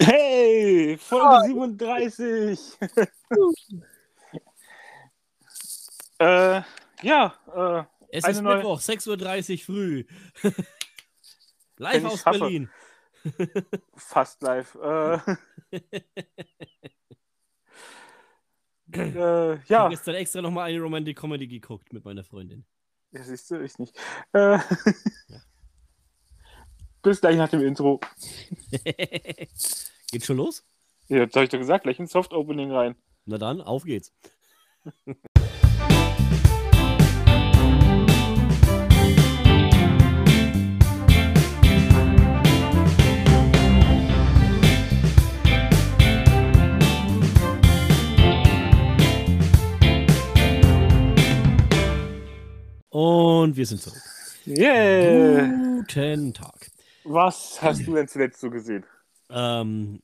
Hey, Folge 37. äh, ja, äh, Es ist neue- Mittwoch, 6.30 Uhr früh. Live aus schaffe. Berlin. fast live. Äh, äh, Ich habe ja, gestern extra nochmal eine Romantic Comedy geguckt mit meiner Freundin. ja, siehst du, ich nicht. Äh, bis gleich nach dem Intro. Geht schon los? Ja, jetzt habe ich doch gesagt, gleich ein Soft-Opening rein. Na dann, auf geht's. Und wir sind zurück. Yeah! Guten Tag. Was hast du denn zuletzt so gesehen? Ähm,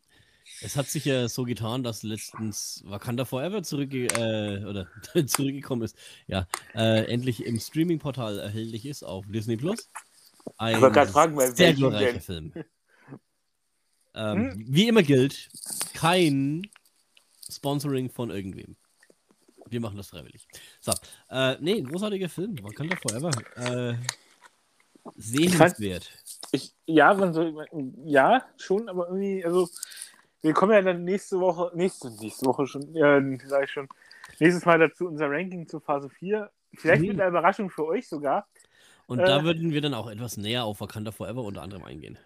es hat sich ja so getan, dass letztens Wakanda Forever zurückge äh, oder zurückgekommen ist. Ja, äh, endlich im Streaming-Portal erhältlich ist auf Disney Plus. Ein fragen, sehr glorreicher? Film. Ähm, Wie immer gilt, kein Sponsoring von irgendwem. Wir machen das freiwillig. So, äh, nee, großartiger Film. Wakanda Forever. Äh, sehenswert. Ich, ja, man soll, ja, schon, aber irgendwie, also, wir kommen ja dann nächste Woche, nächste, nächste Woche schon, ja, sag ich schon, nächstes Mal dazu unser Ranking zur Phase 4. Vielleicht Mhm. mit einer Überraschung für euch sogar. Und Äh. da würden wir dann auch etwas näher auf Wakanda Forever unter anderem eingehen.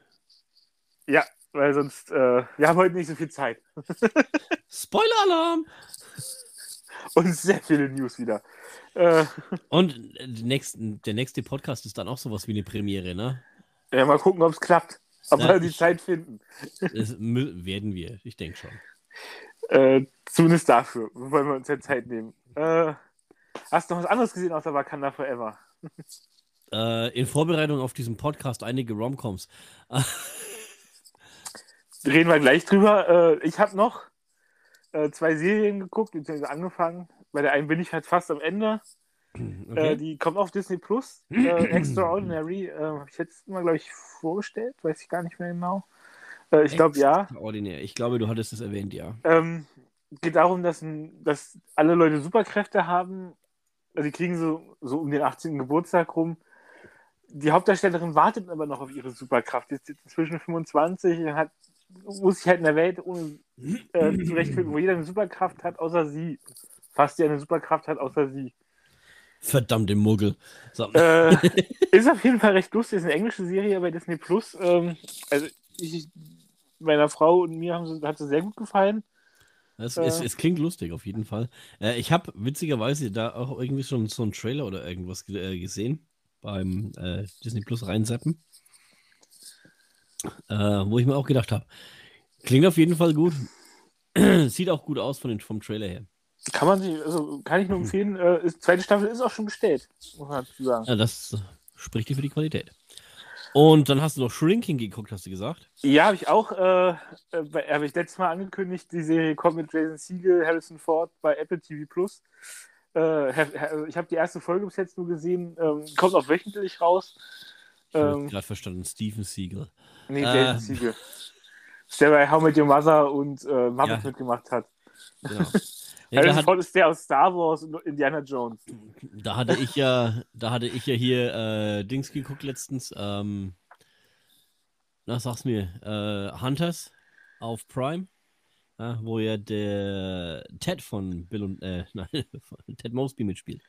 Ja, weil sonst, äh, wir haben heute nicht so viel Zeit. Spoiler-Alarm! Und sehr viele News wieder. Äh, Und äh, nächsten, der nächste Podcast ist dann auch sowas wie eine Premiere, ne? Ja, mal gucken, ob es klappt. Ob wir die Zeit finden. Das werden wir, ich denke schon. Äh, zumindest dafür wollen wir uns ja Zeit nehmen. Äh, hast du noch was anderes gesehen außer Wakanda Forever? Äh, in Vorbereitung auf diesen Podcast einige Romcoms. Reden wir gleich drüber. Äh, ich habe noch äh, zwei Serien geguckt, beziehungsweise angefangen. Bei der einen bin ich halt fast am Ende. Äh, Okay. die kommt auf Disney Plus. Äh, Extraordinary. Äh, habe ich jetzt mal, glaube ich, vorgestellt. Weiß ich gar nicht mehr genau. Äh, ich glaube, ja. Ordinär. Ich glaube, du hattest es erwähnt, ja. Ähm, geht darum, dass, dass alle Leute Superkräfte haben. Also die kriegen so, so um den 18. Geburtstag rum. Die Hauptdarstellerin wartet aber noch auf ihre Superkraft. Die ist jetzt inzwischen 25 und hat, muss sich halt in der Welt ohne, äh, zurechtfinden, wo jeder eine Superkraft hat, außer sie. Fast die eine Superkraft hat, außer sie. Verdammte Muggel. So. Äh, ist auf jeden Fall recht lustig. Ist eine englische Serie bei Disney Plus. Ähm, also ich, meiner Frau und mir haben sie, hat sie sehr gut gefallen. Es, äh, es, es klingt lustig, auf jeden Fall. Äh, ich habe witzigerweise da auch irgendwie schon so einen Trailer oder irgendwas ge äh, gesehen beim äh, Disney Plus reinseppen. Äh, wo ich mir auch gedacht habe, klingt auf jeden Fall gut. Sieht auch gut aus von den, vom Trailer her. Kann man sich, also kann ich nur empfehlen. Äh, ist, zweite Staffel ist auch schon bestellt, muss man dazu sagen. Ja, das spricht dir für die Qualität. Und dann hast du noch Shrinking geguckt, hast du gesagt? Ja, habe ich auch, äh, äh, habe ich letztes Mal angekündigt, die Serie kommt mit Jason Siegel, Harrison Ford bei Apple TV Plus. Äh, ich habe die erste Folge bis jetzt nur gesehen, ähm, kommt auch wöchentlich raus. Ich habe Ähm, gerade verstanden, Steven Siegel. nee, Jason Siegel. Der bei How Met Your Mother und äh, Muppets Ja. mitgemacht hat. Genau. Ja, Harrison Ford ist der aus Star Wars und Indiana Jones. da hatte ich ja, da hatte ich ja hier äh, Dings geguckt letztens. Ähm, na, sag's mir, äh, Hunters auf Prime, ja, wo ja der Ted von Bill und äh, nein, Ted Mosby mitspielt.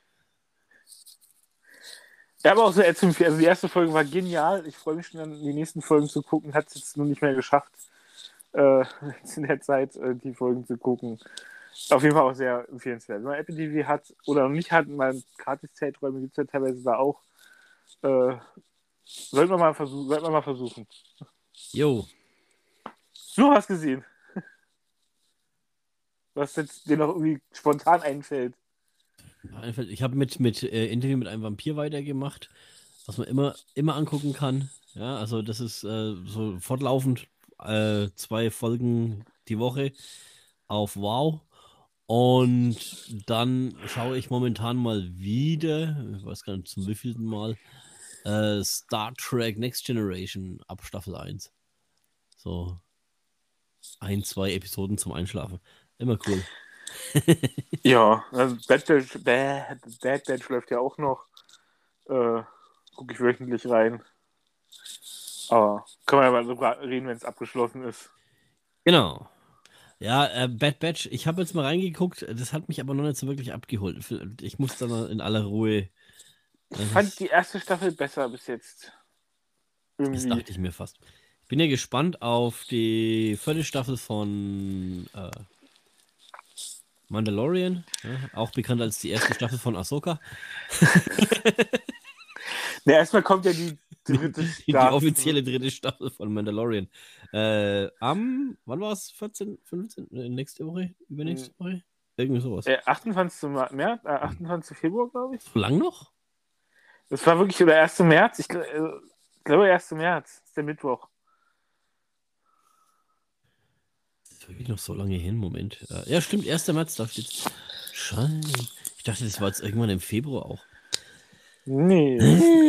Ja, aber auch so. Also die erste Folge war genial. Ich freue mich schon an die nächsten Folgen zu gucken. Hat es jetzt nur nicht mehr geschafft, äh, in der Zeit äh, die Folgen zu gucken. Auf jeden Fall auch sehr empfehlenswert. Wenn man Apple TV hat oder noch nicht hat, mal Gratis-Zeiträume gibt es ja teilweise da auch. Äh, sollten wir mal versuchen. Sollten wir mal versuchen. Jo, Du hast gesehen. Was jetzt dir noch irgendwie spontan einfällt. ich habe mit, mit äh, Interview mit einem Vampir weitergemacht, was man immer, immer angucken kann. Ja, also das ist äh, so fortlaufend äh, zwei Folgen die Woche auf Wow. Und dann schaue ich momentan mal wieder, ich weiß gar nicht zum wievielten Mal, äh, Star Trek Next Generation ab Staffel 1. So. ein, zwei Episoden zum Einschlafen. Immer cool. Ja, also Bad Batch, Bad, Bad Batch läuft ja auch noch. Äh, Gucke ich wöchentlich rein. Aber können wir ja mal drüber reden, wenn es abgeschlossen ist. Genau. Ja, äh, Bad Batch, ich habe jetzt mal reingeguckt, das hat mich aber noch nicht so wirklich abgeholt. Ich muss dann in aller Ruhe. Ich fand die erste Staffel besser bis jetzt. Irgendwie. Das dachte ich mir fast. Ich bin ja gespannt auf die vierte Staffel von äh, Mandalorian, ja, auch bekannt als die erste Staffel von Ahsoka. ne, erstmal kommt ja die dritte Staffel. Die offizielle dritte Staffel von Mandalorian. Äh, am, wann war es? 14, 15? Nächste Woche? Übernächste hm. Woche? Irgendwie sowas. Äh, 28. März, äh, 28. Februar, glaube ich. So lang noch? Das war wirklich der 1. März. Ich, äh, ich glaube, 1. März ist der Mittwoch. Das ist wirklich noch so lange hin, Moment. Äh, ja, stimmt, 1. März, da steht Schein. Ich dachte, das war jetzt irgendwann im Februar auch. Nee,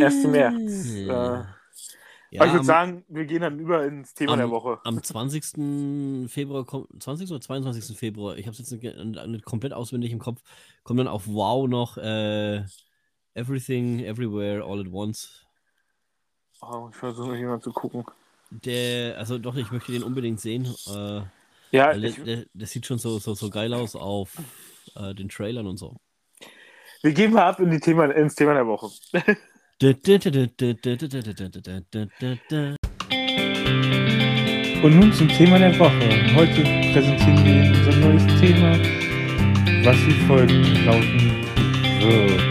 1. März. Äh, ja, ich würde sagen, wir gehen dann über ins Thema am, der Woche. Am 20. Februar, 20. oder 22. Februar, ich habe es jetzt nicht, nicht, komplett auswendig im Kopf, kommt dann auf Wow noch äh, Everything, Everywhere, All at Once. Oh, ich versuche jemand zu gucken. Der, also doch, ich möchte den unbedingt sehen. Äh, ja, der, der, der, sieht schon so, so, so geil aus auf äh, den Trailern und so. Wir gehen mal ab in die Thema, ins Thema der Woche. Und nun zum Thema der Woche. Heute präsentieren wir Ihnen unser neues Thema, was wie folgt lauten wird.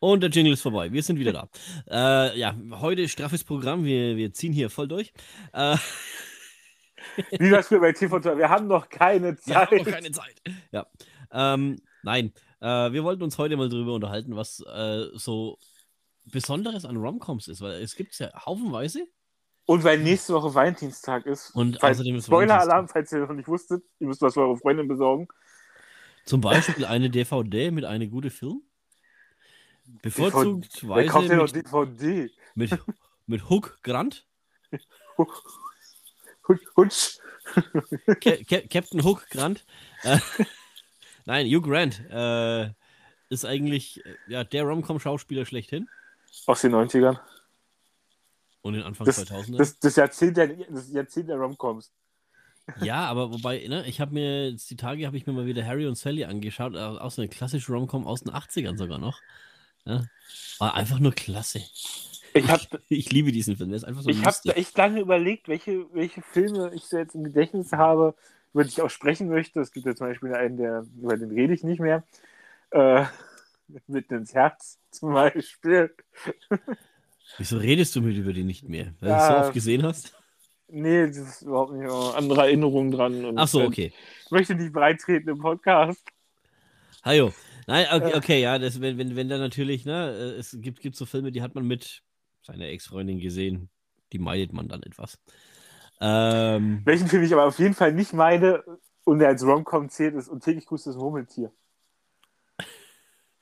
Und der Jingle ist vorbei. Wir sind wieder da. äh, ja, heute straffes Programm. Wir, wir ziehen hier voll durch. Äh, wie das für bei TV Wir haben noch keine Zeit. Wir haben noch keine Zeit. Ja. Ähm, nein. Äh, wir wollten uns heute mal darüber unterhalten, was äh, so Besonderes an Romcoms ist, weil es gibt es ja haufenweise. Und weil nächste Woche Valentinstag ist. Und falls, außerdem ist Spoiler-Alarm, falls ihr noch nicht wusstet, ihr müsst was für eure Freundin besorgen. Zum Beispiel eine DVD mit einem guten Film. Bevorzugt Wer kauft denn noch DVD? Mit, mit Hook Grant. Hutsch. Captain Hook Grant. Nein, Hugh Grant äh, ist eigentlich ja, der Rom-Com-Schauspieler schlechthin. Aus den 90ern. Und den Anfang das, 2000 das, das, Jahrzehnt der, das Jahrzehnt der Rom-Coms. Ja, aber wobei, ne, ich habe mir, jetzt die Tage habe ich mir mal wieder Harry und Sally angeschaut, auch so eine klassische Rom-Com aus den 80ern sogar noch. Ja, war einfach nur klasse. Ich, hab, ich, liebe diesen Film, der ist einfach so Ich habe echt lange überlegt, welche, welche Filme ich so jetzt im Gedächtnis habe, über die ich auch sprechen möchte. Es gibt ja zum Beispiel einen, der, über den rede ich nicht mehr. Äh, mitten ins Herz zum Beispiel. Wieso redest du mit über den nicht mehr? Weil ja, du es so oft gesehen hast? Nee, das ist überhaupt nicht andere Erinnerungen dran. Und Ach so, okay. Ich möchte nicht breitreten im Podcast. Hallo. Nein, okay, okay ja, das, wenn, wenn, wenn da natürlich, ne, es gibt, gibt so Filme, die hat man mit seiner Ex-Freundin gesehen, die meidet man dann etwas. Ähm, Welchen Film ich aber auf jeden Fall nicht meine und der als Romcom zählt, ist Und täglich grüßt das Murmeltier.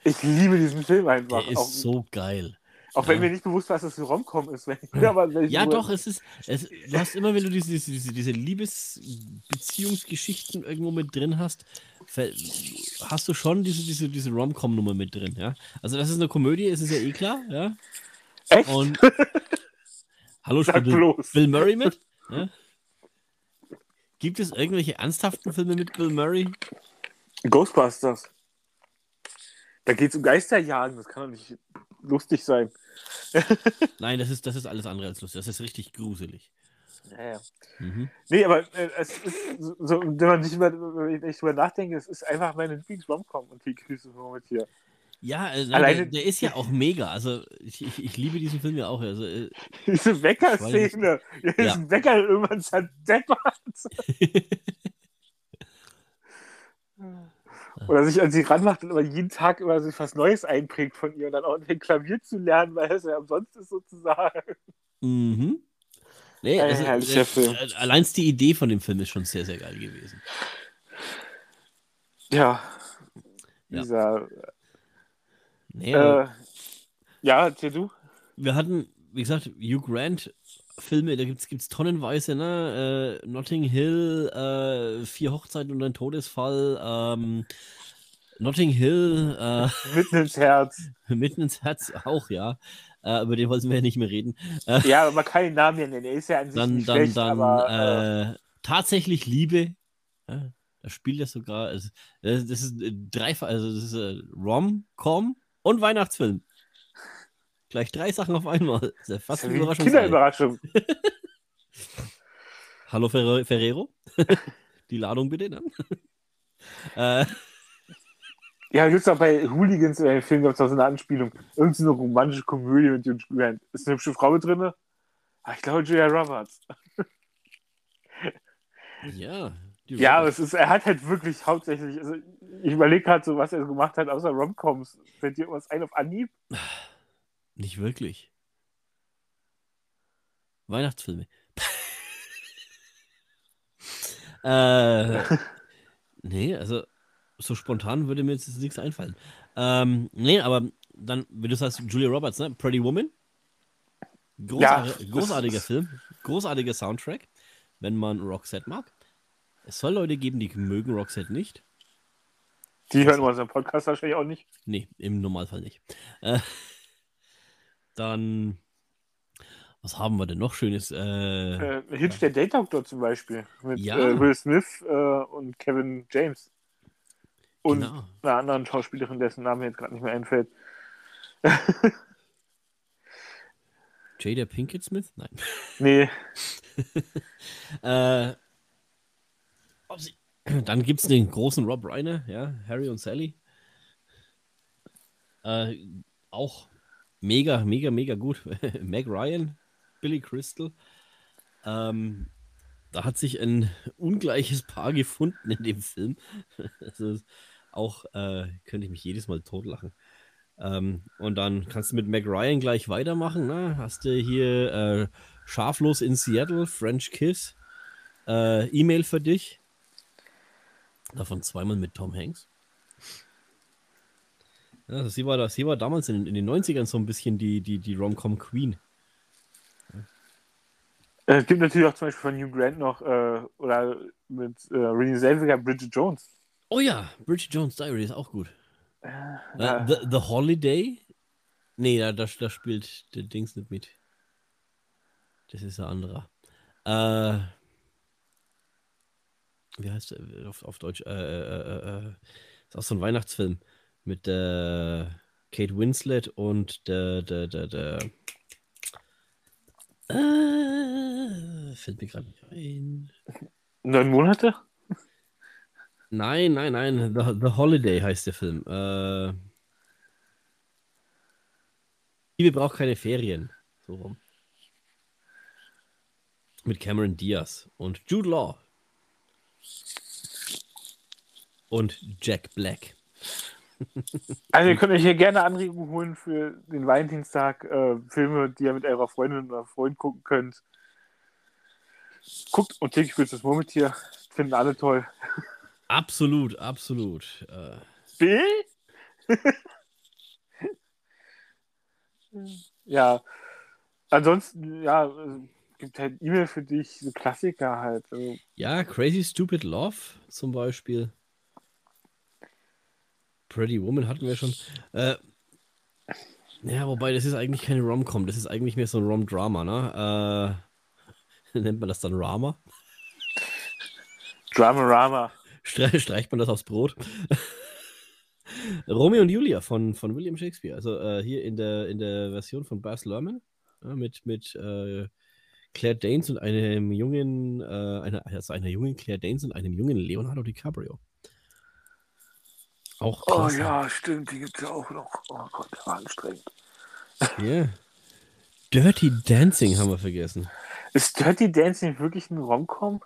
Ich liebe diesen Film einfach. Der ist auch, so geil. Auch wenn mir nicht bewusst war, dass das ein Romcom ist. ja, doch, es ist. Es, du hast immer, wenn du diese, diese, diese Liebesbeziehungsgeschichten irgendwo mit drin hast, hast du schon diese, diese, diese Rom-Com-Nummer mit drin, ja. Also, das ist eine Komödie, ist es ja eh klar, ja. Echt? Und. Hallo, spielt Bill, Bill Murray mit? Ja? Gibt es irgendwelche ernsthaften Filme mit Bill Murray? Ghostbusters. Da geht es um Geisterjagen, das kann doch nicht lustig sein. Nein, das ist, das ist alles andere als lustig. Das ist richtig gruselig. Ja, ja. Mhm. Nee, aber äh, es ist so, wenn man nicht über, wenn ich drüber nachdenke, es ist einfach meine Lieblings-Romcom und die Grüße von hier. Ja, also Alleine, der, der, ist ja auch mega. Also ich, ich, ich liebe diesen Film ja auch. Also, äh, Diese Wecker-Szene. Ja. Diesen Wecker irgendwann zerdeppert. Oder sich an sie ranmacht und immer jeden Tag immer sich was Neues einprägt von ihr und dann auch den Klavier zu lernen, weil es ja umsonst ist sozusagen. Mhm. Nee, Ein also, äh, Film. Allein die Idee von dem Film ist schon sehr, sehr geil gewesen. Ja. ja. Dieser Nee, äh, ja, erzähl du. Wir hatten, wie gesagt, Hugh Grant Filme, da gibt es tonnenweise, ne? Äh, Notting Hill, äh, Vier Hochzeiten und ein Todesfall, ähm, Notting Hill, äh, Mitten ins Herz. mitten ins Herz auch, ja. Äh, über den wollten wir ja nicht mehr reden. Äh, Ja, aber man kann den Namen ja nennen. Er ist ja an sich dann, nicht dann, schlecht, dann, aber äh, tatsächlich Liebe. Ja, da spielt er sogar, also, das das ist dreifach, also das ist Rom-Com und Weihnachtsfilm. Gleich drei Sachen auf einmal. Das ist ja fast eine Überraschung. Kinderüberraschung. Hallo Ferre Ferrero. Die Ladung bitte, ne? äh, Ja, es auch bei Hooligans oder im Film gab es auch so eine Anspielung. Irgend so eine romantische Komödie mit Hugh Grant. Ist eine hübsche Frau mit drin? Ah, ich glaube Julia Roberts. ja. Ja, aber es ist, er hat halt wirklich hauptsächlich, also ich überlege gerade so, was er gemacht hat, außer Romcoms. Fällt dir irgendwas ein auf Anhieb? Nicht wirklich. Weihnachtsfilme. äh, nee, also so spontan würde mir jetzt nichts einfallen. Ähm, nee, aber dann, wenn du sagst, Julia Roberts, ne? Pretty Woman. Großartig, das großartiger Film, großartiger Soundtrack, wenn man Roxette mag. Es soll Leute geben, die mögen Roxette nicht. Die hören unseren Podcast wahrscheinlich auch nicht. Nee, im Normalfall nicht. Äh, dann, was haben wir denn noch Schönes? Äh, Äh, Hitch der Date Doctor zum Beispiel. Mit Ja. äh, Will Smith äh, und Kevin James. Und genau. einer anderen Schauspielerin, dessen Name mir jetzt gerade nicht mehr einfällt. Jada Pinkett Smith? Nein. Nee, Äh, dann gibt es den großen Rob Reiner, ja, Harry und Sally. Äh, auch mega, mega, mega gut. Meg Ryan, Billy Crystal. Ähm, da hat sich ein ungleiches Paar gefunden in dem Film. Auch, äh, könnte ich mich jedes Mal totlachen. Ähm, und dann kannst du mit Meg Ryan gleich weitermachen. Ne? Hast du hier äh, Scharflos in Seattle, French Kiss, äh, E-Mail für dich. Davon zweimal mit Tom Hanks. Ja, also sie, war da, sie war damals in, in den 90ern so ein bisschen die, die, die Rom-Com Queen. Äh, Es gibt natürlich auch zum Beispiel von Hugh Grant noch, äh, oder mit äh, Renée Zellweger, Bridget Jones. Oh ja, Bridget Jones Diary ist auch gut. Äh, Äh. The, The Holiday? Nee, da, da, da spielt der Dings nicht mit. Das ist ein anderer. Äh, wie heißt der auf, auf Deutsch? Äh, äh, äh, äh, ist auch so ein Weihnachtsfilm mit der Kate Winslet und der, der, der, der äh, fällt mir gerade nicht ein. Neun Monate? Nein, nein, nein. The, The Holiday heißt der Film. Äh, Liebe braucht keine Ferien. So rum. Mit Cameron Diaz und Jude Law. Und Jack Black. Also ihr könnt euch hier gerne Anregungen holen für den Valentinstag, äh, Filme, die ihr mit eurer Freundin oder Freund gucken könnt. Guckt und täglich spielt das Murmeltier. Finden alle toll. Absolut, absolut. Äh, Bill? ja. Ansonsten, ja, äh, gibt halt E-Mail für dich, so Klassiker halt. Also, ja, Crazy Stupid Love zum Beispiel. Pretty Woman hatten wir schon. Äh, ja, wobei, das ist eigentlich keine Rom-Com, das ist eigentlich mehr so ein Rom-Drama, ne? Äh, nennt man das dann Rama? Drama Rama. Stre streicht man das aufs Brot? Romeo und Julia von, von William Shakespeare. Also äh, hier in der, in der Version von Baz Luhrmann ja, mit, mit äh, Claire Danes und einem jungen, äh, einer, also einer jungen Claire Danes und einem jungen Leonardo DiCaprio. Auch Oh ja, stimmt, die gibt es ja auch noch. Oh Gott, der war anstrengend. Ja. Dirty Dancing haben wir vergessen. Ist Dirty Dancing wirklich ein Romcom?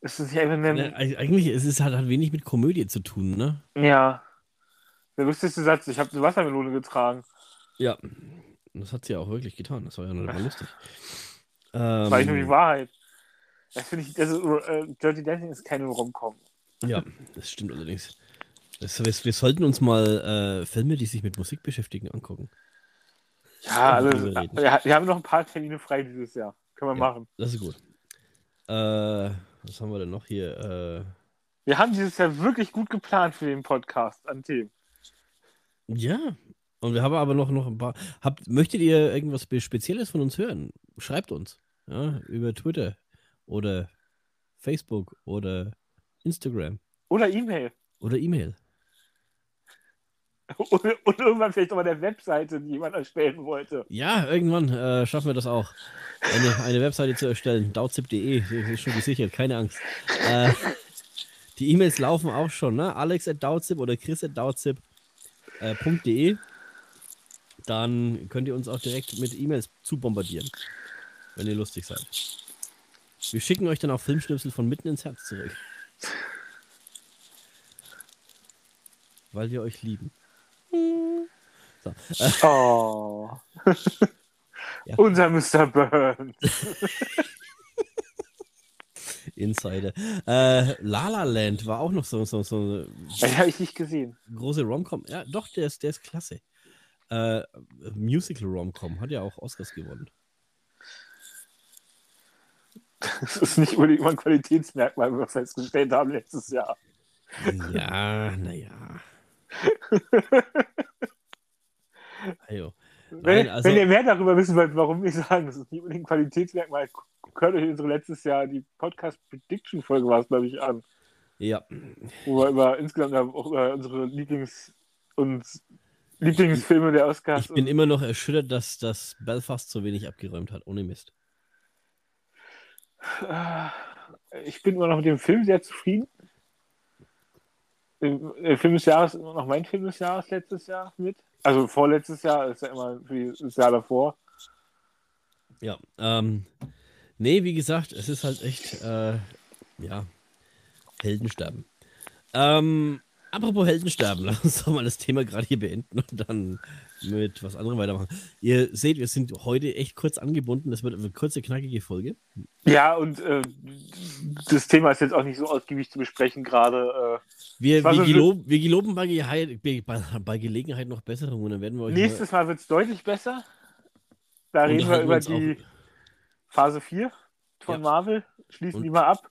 Ist es nicht einfach Ja, ein. eig- eigentlich ist es halt, hat wenig mit Komödie zu tun, ne? Ja. Der lustigste Satz, ich habe eine Wassermelone getragen. Ja. Das hat sie ja auch wirklich getan. Das war ja war lustig. Das war nicht nur die Ähm, Wahrheit. Das finde ich, also äh, Dirty Dancing ist keine Romcom. Ja, das stimmt allerdings. Das, wir, wir sollten uns mal äh, Filme, die sich mit Musik beschäftigen, angucken. Ja, also, ja, wir haben noch ein paar Termine frei dieses Jahr. Können wir Ja. machen. Das ist gut. Äh, was haben wir denn noch hier? Äh, Wir haben dieses Jahr wirklich gut geplant für den Podcast an Themen. ja. Und wir haben aber noch, noch ein paar. Habt, möchtet ihr irgendwas Spezielles von uns hören? Schreibt uns. Ja, über Twitter oder Facebook oder Instagram Oder E-Mail. oder E-Mail. Und, und irgendwann vielleicht auch mal der Webseite, die jemand erstellen wollte. Ja, irgendwann äh, schaffen wir das auch. Eine, eine Webseite zu erstellen. Dautzip.de ist schon gesichert, keine Angst. Äh, die E-Mails laufen auch schon, ne? Alex at oder Chris at Dautzip.de. Dann könnt ihr uns auch direkt mit E-Mails zu bombardieren, wenn ihr lustig seid. Wir schicken euch dann auch Filmschnipsel von mitten ins Herz zurück. Weil wir euch lieben. So. Oh. Ja. Unser Mr. Burns. Insider. Äh, La La Land war auch noch so, so, so eine Den habe ich nicht gesehen. große Romcom. Ja, doch, der ist, der ist klasse. Äh, Musical Romcom hat ja auch Oscars gewonnen. Das ist nicht unbedingt mal ein Qualitätsmerkmal, wie wir festgestellt haben letztes Jahr. Ja, naja. Ajo. Wenn, also- wenn ihr mehr darüber wissen wollt, warum wir sagen, das ist nicht unbedingt ein Qualitätsmerkmal, hört euch unsere letztes Jahr, die Podcast Prediction Folge war es, glaube ich, an, Ja, wo wir über insgesamt auch über unsere Lieblings- und Lieblingsfilme der Oscars ich bin immer noch erschüttert, dass das Belfast so wenig abgeräumt hat, ohne Mist. Äh, Ich bin immer noch mit dem Film sehr zufrieden. Der Film des Jahres immer noch mein Film des Jahres letztes Jahr mit. Also vorletztes Jahr ist ja immer für das Jahr davor. Ja, ähm, nee, wie gesagt, es ist halt echt, äh, ja, Heldensterben. Ähm, apropos Heldensterben, lass uns doch mal das Thema gerade hier beenden und dann mit was anderem weitermachen. Ihr seht, wir sind heute echt kurz angebunden, das wird eine kurze, knackige Folge. Ja, und äh, das Thema ist jetzt auch nicht so ausgiebig zu besprechen gerade. Wir, war wir, so gelob, wir geloben bei, Gehe- bei, bei Gelegenheit noch Besserungen und dann werden wir Äh, euch nächstes Mal wird es deutlich besser. Da mal, reden wir über die Phase 4 von Ja. Marvel. Schließen Und die mal ab.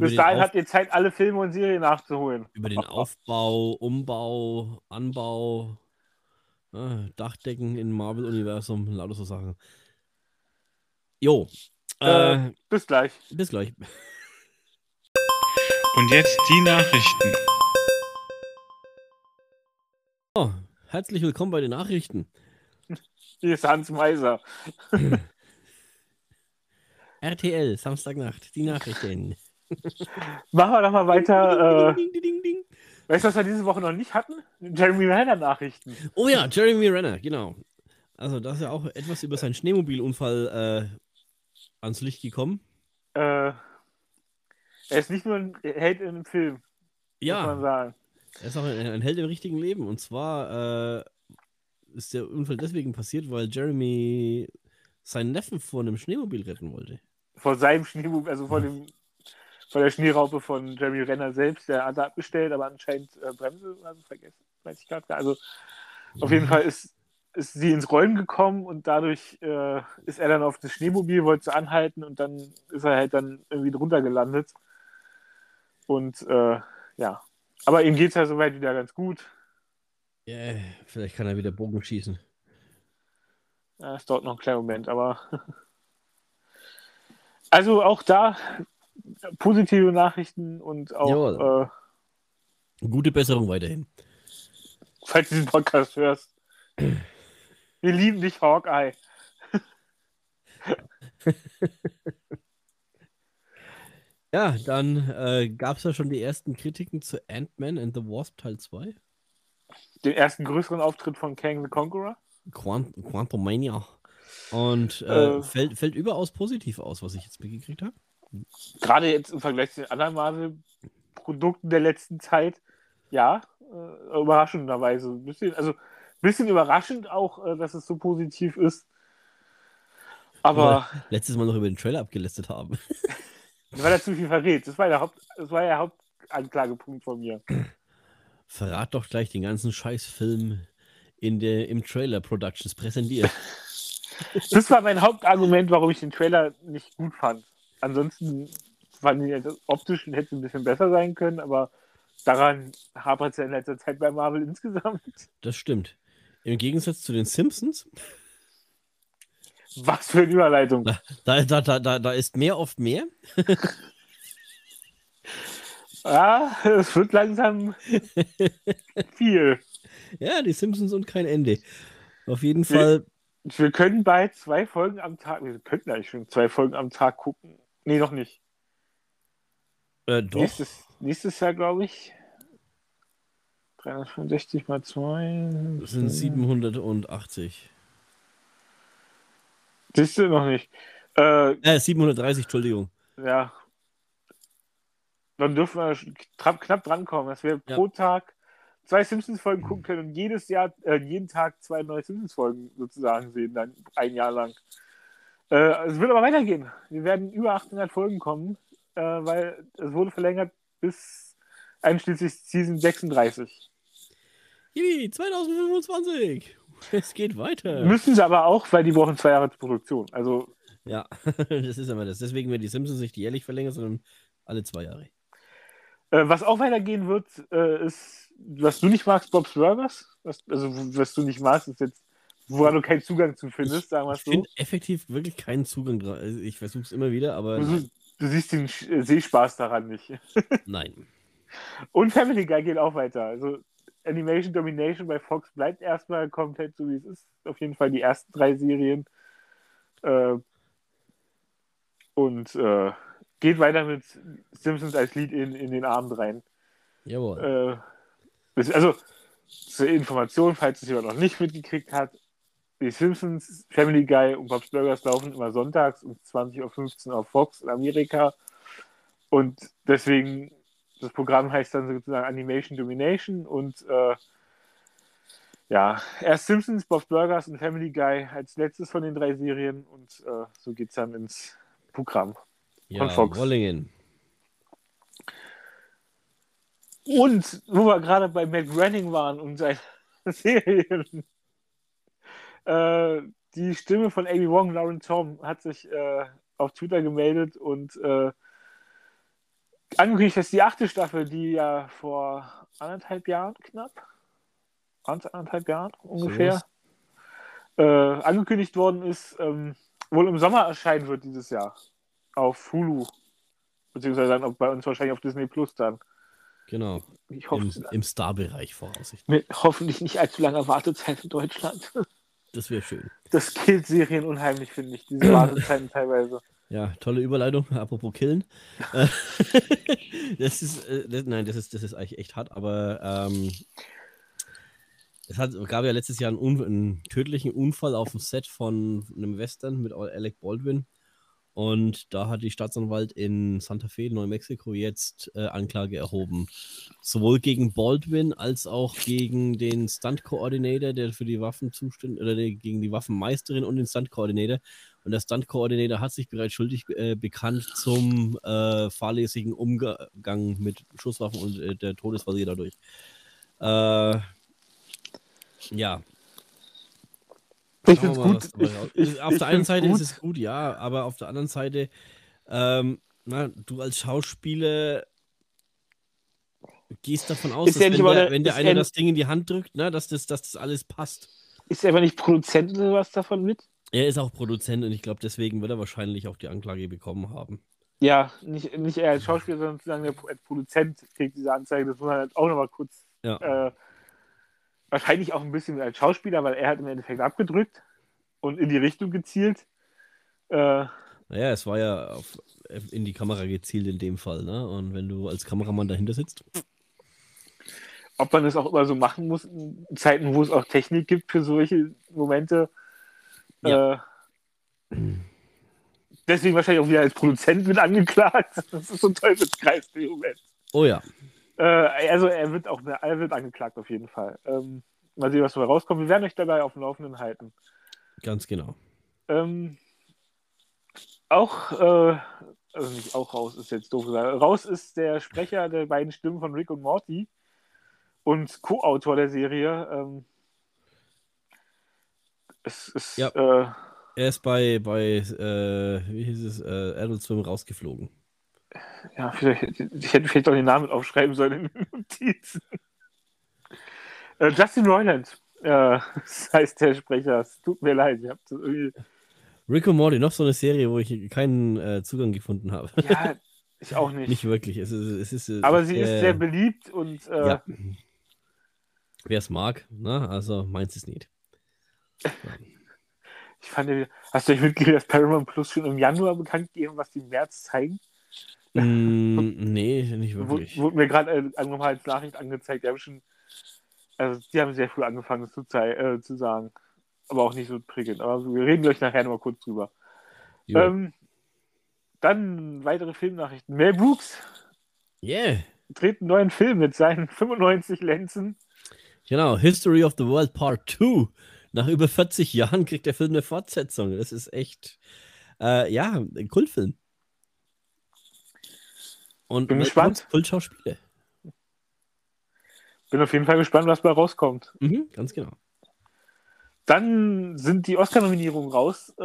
Bis dahin Auf, habt ihr Zeit, alle Filme und Serien nachzuholen. über den Aufbau, Umbau, Anbau, äh, Dachdecken im Marvel-Universum, lauter so Sachen. Jo, äh, Äh, Bis gleich. bis gleich. Und jetzt die Nachrichten. Oh, herzlich willkommen bei den Nachrichten. Hier ist Hans Meiser. RTL, Samstagnacht, die Nachrichten. Machen wir doch mal weiter. Äh, Ding, ding, ding, ding. weißt du, was wir diese Woche noch nicht hatten? Jeremy Renner Nachrichten. Oh ja, Jeremy Renner, genau. Also, da ist ja auch etwas über seinen Schneemobilunfall äh, ans Licht gekommen. Äh, er ist nicht nur ein Held in einem Film, muss man Ja, sagen. er ist auch ein, ein Held im richtigen Leben. Und zwar äh, ist der Unfall deswegen passiert, weil Jeremy seinen Neffen vor einem Schneemobil retten wollte. Vor seinem Schneemobil, also vor dem vor der Schneeraupe von Jeremy Renner selbst, der hat er abgestellt, aber anscheinend äh, Bremse oder so vergessen, weiß ich gerade gar. Also auf jeden Fall ist, ist sie ins Rollen gekommen und dadurch äh, ist er dann auf das Schneemobil, wollte sie anhalten und dann ist er halt dann irgendwie drunter gelandet. Und äh, ja, aber ihm geht es ja soweit wieder ganz gut. Ja, vielleicht kann er wieder Bogen schießen. Ja, es dauert noch einen kleinen Moment, aber. Also auch da positive Nachrichten und auch, äh, Gute Besserung weiterhin. falls du diesen Podcast hörst. Wir lieben dich, Hawkeye. Ja, dann äh, gab es ja schon die ersten Kritiken zu Ant-Man and the Wasp Teil 2. Den ersten größeren Auftritt von Kang the Conqueror. Quant Quantumania. Und äh, Äh. fällt, fällt überaus positiv aus, was ich jetzt mitgekriegt habe. Gerade jetzt im Vergleich zu den anderen Marvel-Produkten der letzten Zeit. Ja, äh, überraschenderweise. Ein bisschen, also ein bisschen überraschend auch, äh, dass es so positiv ist. Aber. Letztes Mal noch über den Trailer abgelästet haben. Weil er zu viel verrät. Das war der, Haupt, das war der Hauptanklagepunkt von mir. Verrat doch gleich den ganzen Scheißfilm in der, im Trailer Productions präsentiert. Das war mein Hauptargument, warum ich den Trailer nicht gut fand. Ansonsten fand ich jetzt optisch hätte ein bisschen besser sein können, aber daran hapert es ja in letzter Zeit bei Marvel insgesamt. Das stimmt. Im Gegensatz zu den Simpsons, Was für eine Überleitung. da, da, da, da, da ist mehr oft mehr. Ja, es wird langsam viel. Ja, die Simpsons und kein Ende. Auf jeden Wir- Fall, Wir können bald zwei Folgen am Tag, wir könnten eigentlich schon zwei Folgen am Tag gucken. Nee, noch nicht. äh, doch. Nächstes, nächstes Jahr, glaube ich. 365 mal 2. Das sind 780. Siehst du noch nicht. Äh, Äh, 730, Entschuldigung. ja. Dann dürfen wir knapp drankommen, dass wir Ja. pro Tag zwei Simpsons-Folgen gucken können und jedes Jahr, äh, jeden Tag zwei neue Simpsons-Folgen sozusagen sehen, dann ein Jahr lang. Äh, es wird aber weitergehen. Wir werden über 800 Folgen kommen, äh, weil es wurde verlängert bis einschließlich Season 36. Yippie, 2025. Es geht weiter. Müssen sie aber auch, weil die brauchen zwei Jahre Produktion. Also Ja, das ist immer das. Deswegen werden die Simpsons nicht jährlich verlängert, sondern alle zwei Jahre. Äh, was auch weitergehen wird, äh, ist, was du nicht magst, Bob's Burgers. Was, also, was du nicht magst, ist jetzt, woran du keinen Zugang zu findest, sagen wir es Ich so. finde effektiv wirklich keinen Zugang. Also ich versuche es immer wieder, aber Du, du siehst den äh, Sehspaß daran nicht. nein. Und Family Guy geht auch weiter. Also, Animation Domination bei Fox bleibt erstmal komplett so, wie es ist. Auf jeden Fall die ersten drei Serien. Äh, und äh, geht weiter mit Simpsons als Lied in, in den Abend rein. Jawohl. Äh, also zur Information, falls es jemand noch nicht mitgekriegt hat, die Simpsons, Family Guy und Bob's Burgers laufen immer sonntags um 20.15 Uhr auf Fox in Amerika. Und deswegen, das Programm heißt dann sozusagen Animation Domination und äh, ja, erst Simpsons, Bob's Burgers und Family Guy als letztes von den drei Serien und äh, so geht es dann ins Programm. ja, Fox. Wollingen. Und wo wir gerade bei Matt Groening waren und seinen Serien. Äh, die Stimme von Amy Wong, Lauren Tom, hat sich äh, auf Twitter gemeldet und äh, angekündigt, dass die achte Staffel, die ja vor anderthalb Jahren knapp, anderthalb Jahren ungefähr, äh, angekündigt worden ist, ähm, wohl im Sommer erscheinen wird dieses Jahr. Auf Hulu. Beziehungsweise dann bei uns wahrscheinlich auf Disney Plus dann. Genau. Ich hoffe, Im, im Star-Bereich voraussichtlich. hoffentlich nicht allzu langer Wartezeit in Deutschland. Das wäre schön. Das killt Serien unheimlich, finde ich, diese Wartezeiten teilweise. Ja, tolle Überleitung. Apropos Killen. Das ist, äh, das, nein, das ist, das ist eigentlich echt hart, aber ähm, es hat, gab ja letztes Jahr einen, einen tödlichen Unfall auf dem Set von einem Western mit Alec Baldwin. Und da hat die Staatsanwalt in Santa Fe, Neumexiko, jetzt äh, Anklage erhoben. Sowohl gegen Baldwin als auch gegen den Stunt-Coordinator, der für die Waffen zuständig, oder der, gegen die Waffenmeisterin und den Stunt-Coordinator. Und der Stunt-Coordinator hat sich bereits schuldig äh, bekannt zum äh, fahrlässigen Umgang mit Schusswaffen und äh, der Todesfall dadurch. Äh, ja. Ich finde es gut. Ich, ich, auf ich der einen Seite gut. ist es gut, ja, aber auf der anderen Seite, ähm, na, du als Schauspieler gehst davon aus, Ist dass ja wenn, der, wenn der ja- das Ding in die Hand drückt, na, dass, das, dass das alles passt. Ist aber nicht Produzent oder was davon mit? Er ist auch Produzent und ich glaube, deswegen wird er wahrscheinlich auch die Anklage bekommen haben. Ja, nicht, nicht er als Schauspieler, sondern sozusagen der als Produzent kriegt diese Anzeige. Das muss man halt auch nochmal kurz. Ja. Äh, wahrscheinlich auch ein bisschen als Schauspieler, weil er hat im Endeffekt abgedrückt und in die Richtung gezielt. Äh, Naja, es war ja auf, in die Kamera gezielt in dem Fall, ne? Und wenn du als Kameramann dahinter sitzt, ob man das auch immer so machen muss, in Zeiten, wo es auch Technik gibt für solche Momente. Ja. Äh, deswegen wahrscheinlich auch wieder als Produzent mit angeklagt. Das ist so ein Teufelskreis im Moment. oh ja, Äh, also er wird auch er wird angeklagt auf jeden Fall. Ähm, mal sehen, was dabei rauskommt. Wir werden euch dabei auf dem Laufenden halten. ganz genau. Ähm, auch, äh, also nicht auch raus ist jetzt doof gesagt. Raus ist der Sprecher der beiden Stimmen von Rick und Morty und Co-Autor der Serie. Ähm, es ist, Ja. äh, Er ist bei, bei äh, wie hieß es, äh, Adult Swim rausgeflogen. Ja, vielleicht, ich hätte vielleicht auch den Namen aufschreiben sollen in den Notizen. Äh, Justin Roiland, äh, das heißt der Sprecher. Es tut mir leid, ich habe das irgendwie. Rick and Morty, noch so eine Serie, wo ich keinen äh, Zugang gefunden habe. Ja, ich auch nicht. Nicht wirklich. Es ist, es ist, Aber sie äh, ist sehr beliebt und äh, Ja. Wer es mag, ne? also meins ist nicht. ich fand, hast du euch mitgekriegt, dass Paramount Plus schon im Januar bekannt gegeben, was die im März zeigen? Mm, nee, nicht wirklich. Wurde mir gerade äh, nochmal als Nachricht angezeigt. Die haben schon, also die haben sehr früh angefangen, das zu, äh, zu sagen. Aber auch nicht so prickelnd. Aber wir reden gleich nachher nochmal kurz drüber. Ähm, dann weitere Filmnachrichten. Mel Brooks yeah. dreht einen neuen Film mit seinen 95 Lenzen. Genau, History of the World Part 2. Nach über 40 Jahren kriegt der Film eine Fortsetzung. Das ist echt, äh, ja, ein Kultfilm. Und Bin Mel gespannt. Brooks, Kultschauspieler. Bin auf jeden Fall gespannt, was bei rauskommt. Mhm, ganz genau. Dann sind die Oscar-Nominierungen raus. Äh,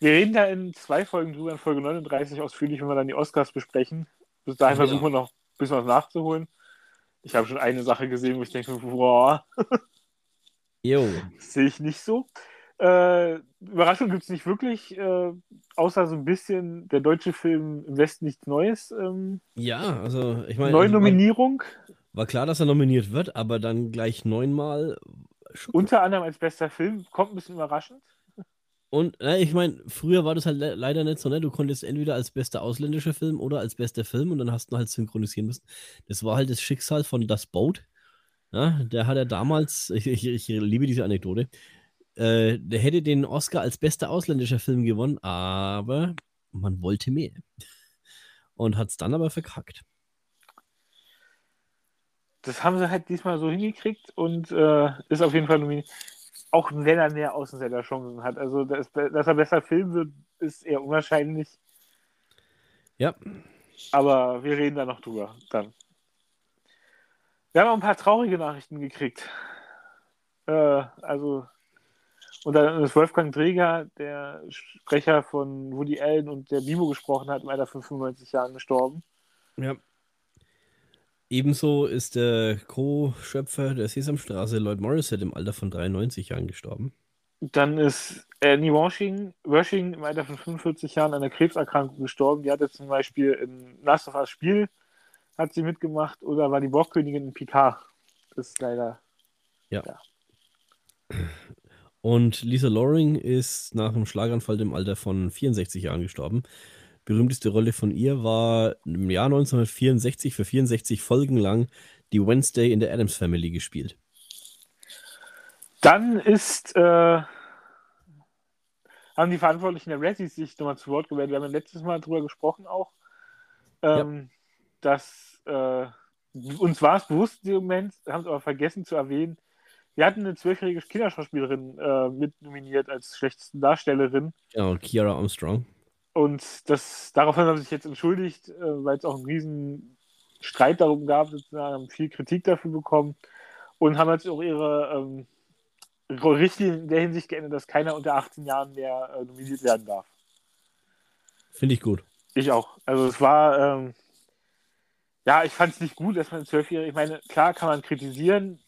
wir reden da in zwei Folgen drüber, in Folge 39 ausführlich, wenn wir dann die Oscars besprechen. Bis dahin Ja. versuchen wir noch ein bisschen was nachzuholen. Ich habe schon eine Sache gesehen, wo ich denke, boah, Jo. sehe ich nicht so. Äh, Überraschung gibt es nicht wirklich, äh, außer so ein bisschen der deutsche Film im Westen nichts Neues. Ähm, Ja, also ich meine, neue war, Nominierung, war klar, dass er nominiert wird, aber dann gleich neunmal. schon cool. unter anderem als bester Film, kommt ein bisschen überraschend. Und äh, ich meine, früher war das halt le leider nicht so, ne? Du konntest entweder als bester ausländischer Film oder als bester Film und dann hast du halt synchronisieren müssen. Das war halt das Schicksal von Das Boat. Ja, der hat ja damals, ich, ich, ich liebe diese Anekdote, äh, der hätte den Oscar als bester ausländischer Film gewonnen, aber man wollte mehr. Und hat es dann aber verkackt. Das haben sie halt diesmal so hingekriegt und äh, ist auf jeden Fall nominiert. Auch wenn er mehr Außenseiter-Chancen hat. Also, dass, dass er besser filmen wird, ist eher unwahrscheinlich. Ja, Aber wir reden da noch drüber dann. Wir haben auch ein paar traurige Nachrichten gekriegt. Äh, also, und dann ist Wolfgang Dreger, der Sprecher von Woody Allen und der Bimo gesprochen hat, im Alter von 95 Jahren gestorben. ja. Ebenso ist der Co-Schöpfer der Sesamstraße, Lloyd Morissette, im Alter von 93 Jahren gestorben. Dann ist Annie Washing, Washing im Alter von 45 Jahren an einer Krebserkrankung gestorben. Die hatte zum Beispiel in Last of Us Spiel hat sie mitgemacht oder war die Borgkönigin in Picard. Das ist leider. Und Lisa Loring ist nach einem Schlaganfall im Alter von 64 Jahren gestorben. Berühmteste Rolle von ihr war im Jahr 1964 für 64 Folgen lang die Wednesday in der Adams Family gespielt. Dann ist, äh, haben die Verantwortlichen der Razzies sich nochmal zu Wort gemeldet. Wir haben ja letztes Mal drüber gesprochen auch, ähm, dass äh, uns war es bewusst dem Moment, haben es aber vergessen zu erwähnen. Wir hatten eine zwölfjährige Kinderschauspielerin äh, mit nominiert als schlechteste Darstellerin. Genau, Kiara Armstrong. Und das, daraufhin haben sie sich jetzt entschuldigt, äh, weil es auch einen riesen Streit darum gab, sozusagen, haben viel Kritik dafür bekommen und haben jetzt auch ihre ähm, Richtlinien in der Hinsicht geändert, dass keiner unter 18 Jahren mehr äh, nominiert werden darf. Finde ich gut. Ich auch. Also es war, ähm, ja, ich fand es nicht gut, dass man Zwölfjährige, ich meine, klar kann man kritisieren,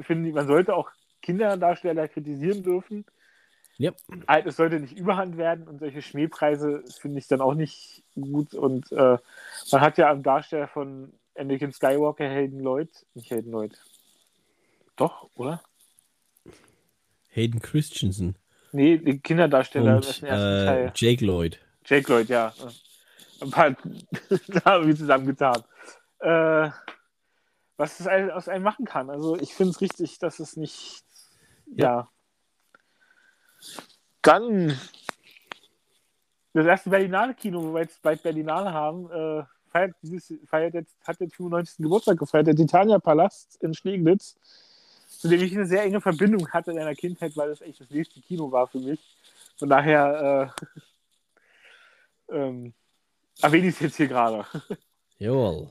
finde, man sollte auch Kinderdarsteller kritisieren dürfen. Ja. Halt, Es sollte nicht überhand werden und solche Schmähpreise finde ich dann auch nicht gut. Und äh, man hat ja am Darsteller von Anakin Skywalker Hayden Lloyd, nicht Hayden Lloyd. Doch, oder? Hayden Christensen Nee, den Kinderdarsteller und aus dem ersten äh, Teil. Jake Lloyd. Jake Lloyd, ja. Ein paar haben wir zusammengetan. Äh, was es aus einem machen kann. Also ich finde es richtig, dass es nicht. Ja. Dann das erste Berlinale Kino, wo wir jetzt bald Berlinale haben, äh, feiert, dieses, feiert jetzt, hat jetzt 95. Geburtstag gefeiert, der Titania Palast in Schneeglitz, zu dem ich eine sehr enge Verbindung hatte in meiner Kindheit, weil das echt das nächste Kino war für mich. Von daher äh, ähm, erwähne ich es jetzt hier gerade. Jawohl.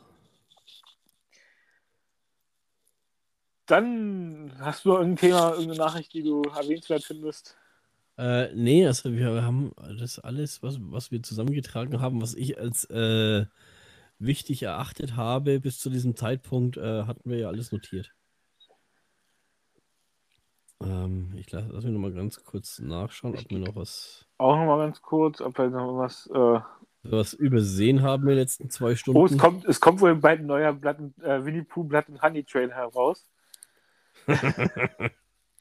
Dann hast du irgendein Thema, irgendeine Nachricht, die du erwähnenswert findest? Äh, nee, also wir haben das alles, was, was wir zusammengetragen haben, was ich als äh, wichtig erachtet habe bis zu diesem Zeitpunkt, äh, hatten wir ja alles notiert. Ähm, ich lasse lass mich nochmal ganz kurz nachschauen, ob wir noch was, Auch nochmal ganz kurz, ob wir noch was. Äh... was übersehen haben in den letzten zwei Stunden. Oh, es kommt, es kommt wohl bald ein neuer Blatt, äh, Winnie Pooh Blatt und Honey Trail heraus.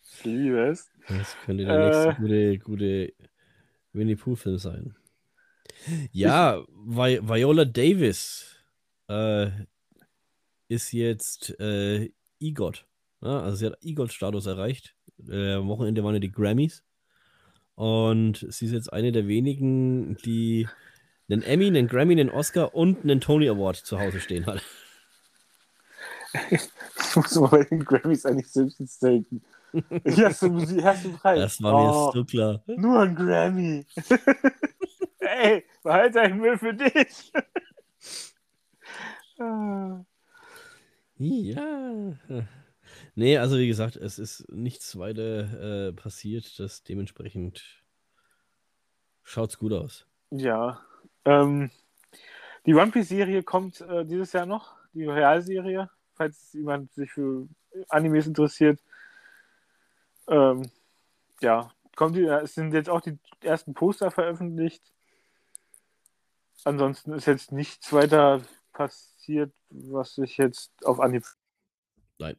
ich liebe es. Das könnte der Äh. nächste gute, gute Winnie Pooh-Film sein. Ja, Vi Viola Davis äh, ist jetzt äh, EGOT. Ja, also sie hat EGOT-Status erreicht. Äh, am Wochenende waren ja die Grammys. Und sie ist jetzt eine der wenigen, die einen Emmy, einen Grammy, einen Oscar und einen Tony Award zu Hause stehen hat. Ich muss mal bei den Grammys eigentlich selbst denken. Du Musik, du Preis. Das war Oh, mir so klar. Nur ein Grammy. Ey, behalte deinen Müll für dich. Ah. Ja. Nee, also wie gesagt, es ist nichts weiter äh, passiert. Das dementsprechend schaut's gut aus. ja. Ähm, die One Piece-Serie kommt äh, dieses Jahr noch, die Realserie, falls jemand sich für Animes interessiert. Ähm, ja, kommt die, es sind jetzt auch die ersten Poster veröffentlicht. Ansonsten ist jetzt nichts weiter passiert, was sich jetzt auf Anhieb. Nein.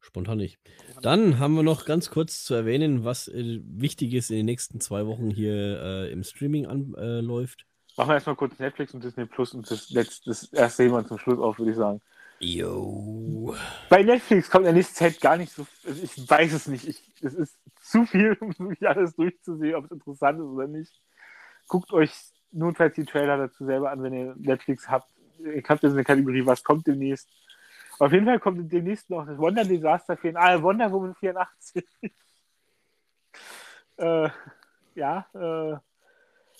Spontan nicht. Dann haben wir noch ganz kurz zu erwähnen, was äh, wichtig ist in den nächsten zwei Wochen hier äh, im Streaming anläuft. Machen wir erstmal kurz Netflix und Disney Plus und das, letzte, das erste wir zum Schluss auf, würde ich sagen. Yo. Bei Netflix kommt in der nächsten Zeit gar nicht so. Also ich weiß es nicht. Ich, es ist zu viel, um wirklich alles durchzusehen, ob es interessant ist oder nicht. Guckt euch notfalls die Trailer dazu selber an, wenn ihr Netflix habt. Ich habe jetzt eine Kategorie, was kommt demnächst. Auf jeden Fall kommt demnächst noch das Wonder Disaster 84. Ah, Wonder Woman 84. äh, ja, äh,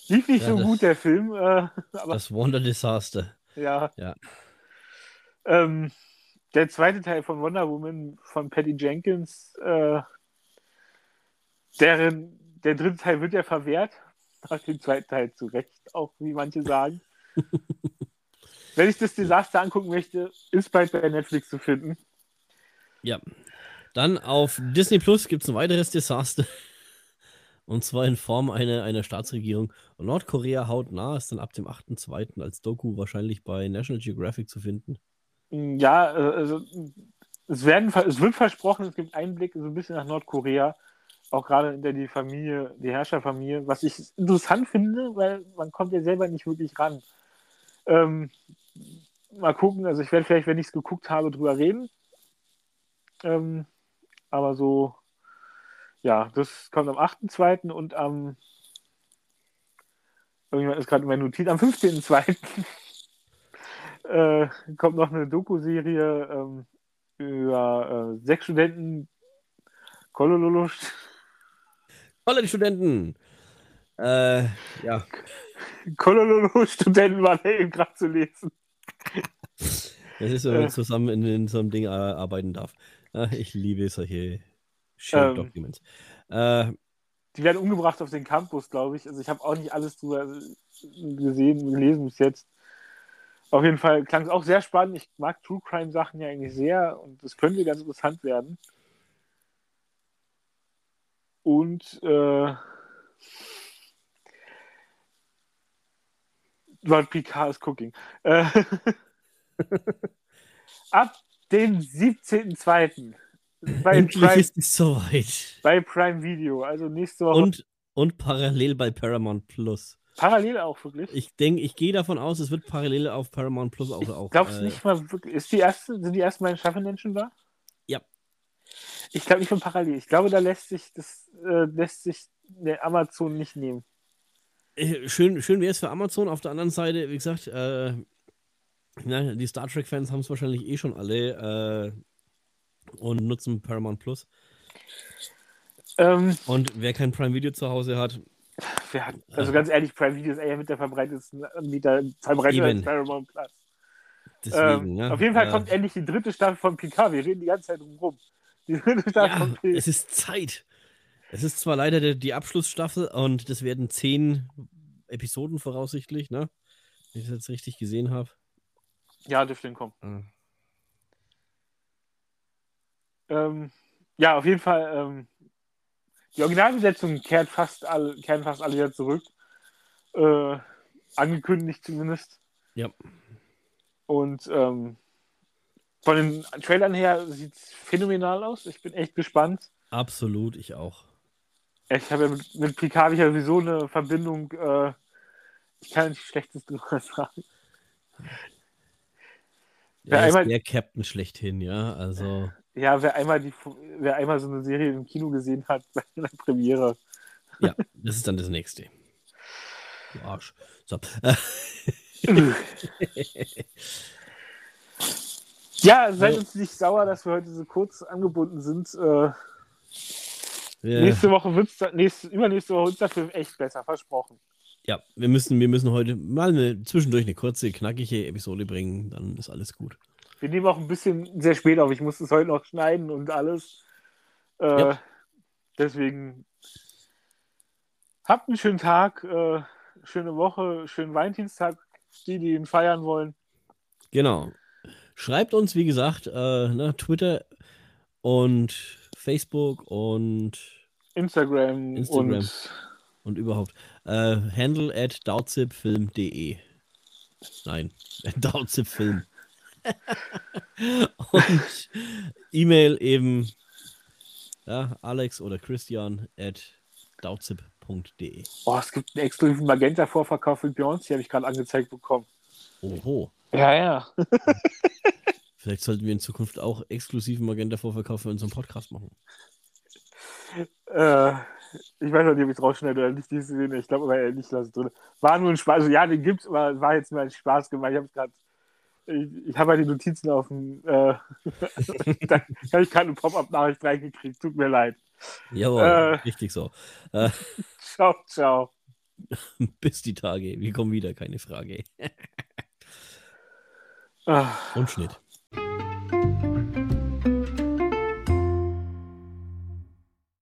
lief nicht Ja, so gut, der Film. Äh, Das Wonder Disaster. ja. Ja. Ähm, der zweite Teil von Wonder Woman von Patty Jenkins, äh, deren, der dritte Teil wird ja verwehrt. Nach dem zweiten Teil zu Recht, auch wie manche sagen. Wenn ich das Desaster angucken möchte, ist bald bei Netflix zu finden. Ja. Dann auf Disney Plus gibt es ein weiteres Desaster. Und zwar in Form einer, einer Staatsregierung. Und Nordkorea haut nah, ist dann ab dem 8.2. als Doku wahrscheinlich bei National Geographic zu finden. Ja, äh, also es, werden, es wird versprochen, es gibt Einblick so ein bisschen nach Nordkorea, auch gerade in der die Familie, die Herrscherfamilie, was ich interessant finde, weil man kommt ja selber nicht wirklich ran. Ähm, mal gucken, also ich werde vielleicht, wenn ich es geguckt habe, drüber reden. Ähm, aber so, ja, das kommt am 8.2. und am irgendjemand ist gerade in meiner Notiz, am 15.2. äh, kommt noch eine Doku-Serie ähm, über äh, sechs Studenten Kolololo College-Studenten! Äh, ja. Kolololo-Studenten waren eben gerade zu lesen. Das ist, wenn man Äh. zusammen in, in so einem Ding äh, arbeiten darf. Ich liebe solche Shared Ähm. Documents. Äh, Die werden umgebracht auf den Campus, glaube ich. Also ich habe auch nicht alles drüber gesehen, gelesen bis jetzt. Auf jeden Fall klang es auch sehr spannend. Ich mag True Crime Sachen ja eigentlich sehr und es könnte ganz interessant werden. Und äh, Lord Picard is cooking. Äh, ab dem 17.02. bei endlich Prime, ist es soweit. bei Prime Video, also nächste Woche. Und, und parallel bei Paramount Plus. Parallel auch wirklich. Ich denke, ich gehe davon aus, es wird parallel auf Paramount Plus auch. Ich glaube es äh, nicht mal wirklich. Ist die erste, sind die ersten beiden Staffeln denn schon da? Ja. Ich glaube nicht von parallel. Ich glaube, da lässt sich das äh, lässt sich der Amazon nicht nehmen. Äh, Schön, schön wäre es für Amazon. Auf der anderen Seite, wie gesagt, äh, na, die Star Trek-Fans haben es wahrscheinlich eh schon alle äh, und nutzen Paramount Plus. Ähm, Und wer kein Prime Video zu Hause hat, hat, also ganz ehrlich, Prime Video ist eher mit der verbreitetsten Anbieter verbreitet als. Paramount Plus. deswegen. Ähm, ja, auf jeden Fall äh, kommt endlich die dritte Staffel von PK. Wir reden die ganze Zeit drum rum. Die dritte Staffel Ja, es ist Zeit. Es ist zwar leider der, die Abschlussstaffel und das werden zehn Episoden voraussichtlich, ne? Wenn ich das jetzt richtig gesehen habe. Ja, dürfte hinkommen. Ah. Ähm, ja, auf jeden Fall. Ähm, die Originalbesetzung kehrt fast alle, kehren fast alle wieder zurück. Äh, angekündigt zumindest. Ja. Und ähm, von den Trailern her sieht es phänomenal aus. Ich bin echt gespannt. Absolut, ich auch. Ich habe ja mit, mit Picard ich ja sowieso eine Verbindung. Äh, ich kann nicht Schlechtes drüber sagen. Er ist einmal- der Captain schlechthin, ja. Also, Ja, wer einmal, die, wer einmal so eine Serie im Kino gesehen hat, bei einer Premiere. ja, das ist dann das nächste. Du Arsch. So. Ja, seid Ja. uns nicht sauer, dass wir heute so kurz angebunden sind. Äh, wir, Nächste Woche wird's da, nächste, übernächste Woche wird es dafür echt besser, versprochen. ja, wir müssen, wir müssen heute mal eine, zwischendurch eine kurze, knackige Episode bringen, dann ist alles gut. Wir nehmen auch ein bisschen sehr spät auf. Ich muss es heute noch schneiden und alles. Äh, Ja. Deswegen habt einen schönen Tag, äh, schöne Woche, schönen Valentinstag, die, die ihn feiern wollen. Genau. Schreibt uns, wie gesagt, äh, ne, Twitter und Facebook und, Instagram, Instagram. und und überhaupt. Äh, handle at dautzipfilm.de. Nein, dautzipfilm. und E-Mail eben ja, Alex oder Christian at dautzip.de. oh, es gibt einen exklusiven Magenta-Vorverkauf für Beyoncé, habe ich gerade angezeigt bekommen. Oho. Ja, ja. Vielleicht sollten wir in Zukunft auch exklusiven Magenta-Vorverkauf für unseren Podcast machen. Äh, ich weiß noch nicht, ob ich es rausschneide oder nicht. Diese Szene. Ich glaube aber dass es drin War nur ein Spaß. Also, ja, den gibt's, aber war jetzt mal ein Spaß gemacht. Ich habe gerade. Ich, ich habe halt die Notizen auf dem. Äh, da habe ich gerade eine Pop-Up-Nachricht reingekriegt. Tut mir leid. Jawohl, Äh. richtig so. Äh, Ciao, ciao. bis die Tage. Wir kommen wieder, keine Frage. Ah. Und Schnitt.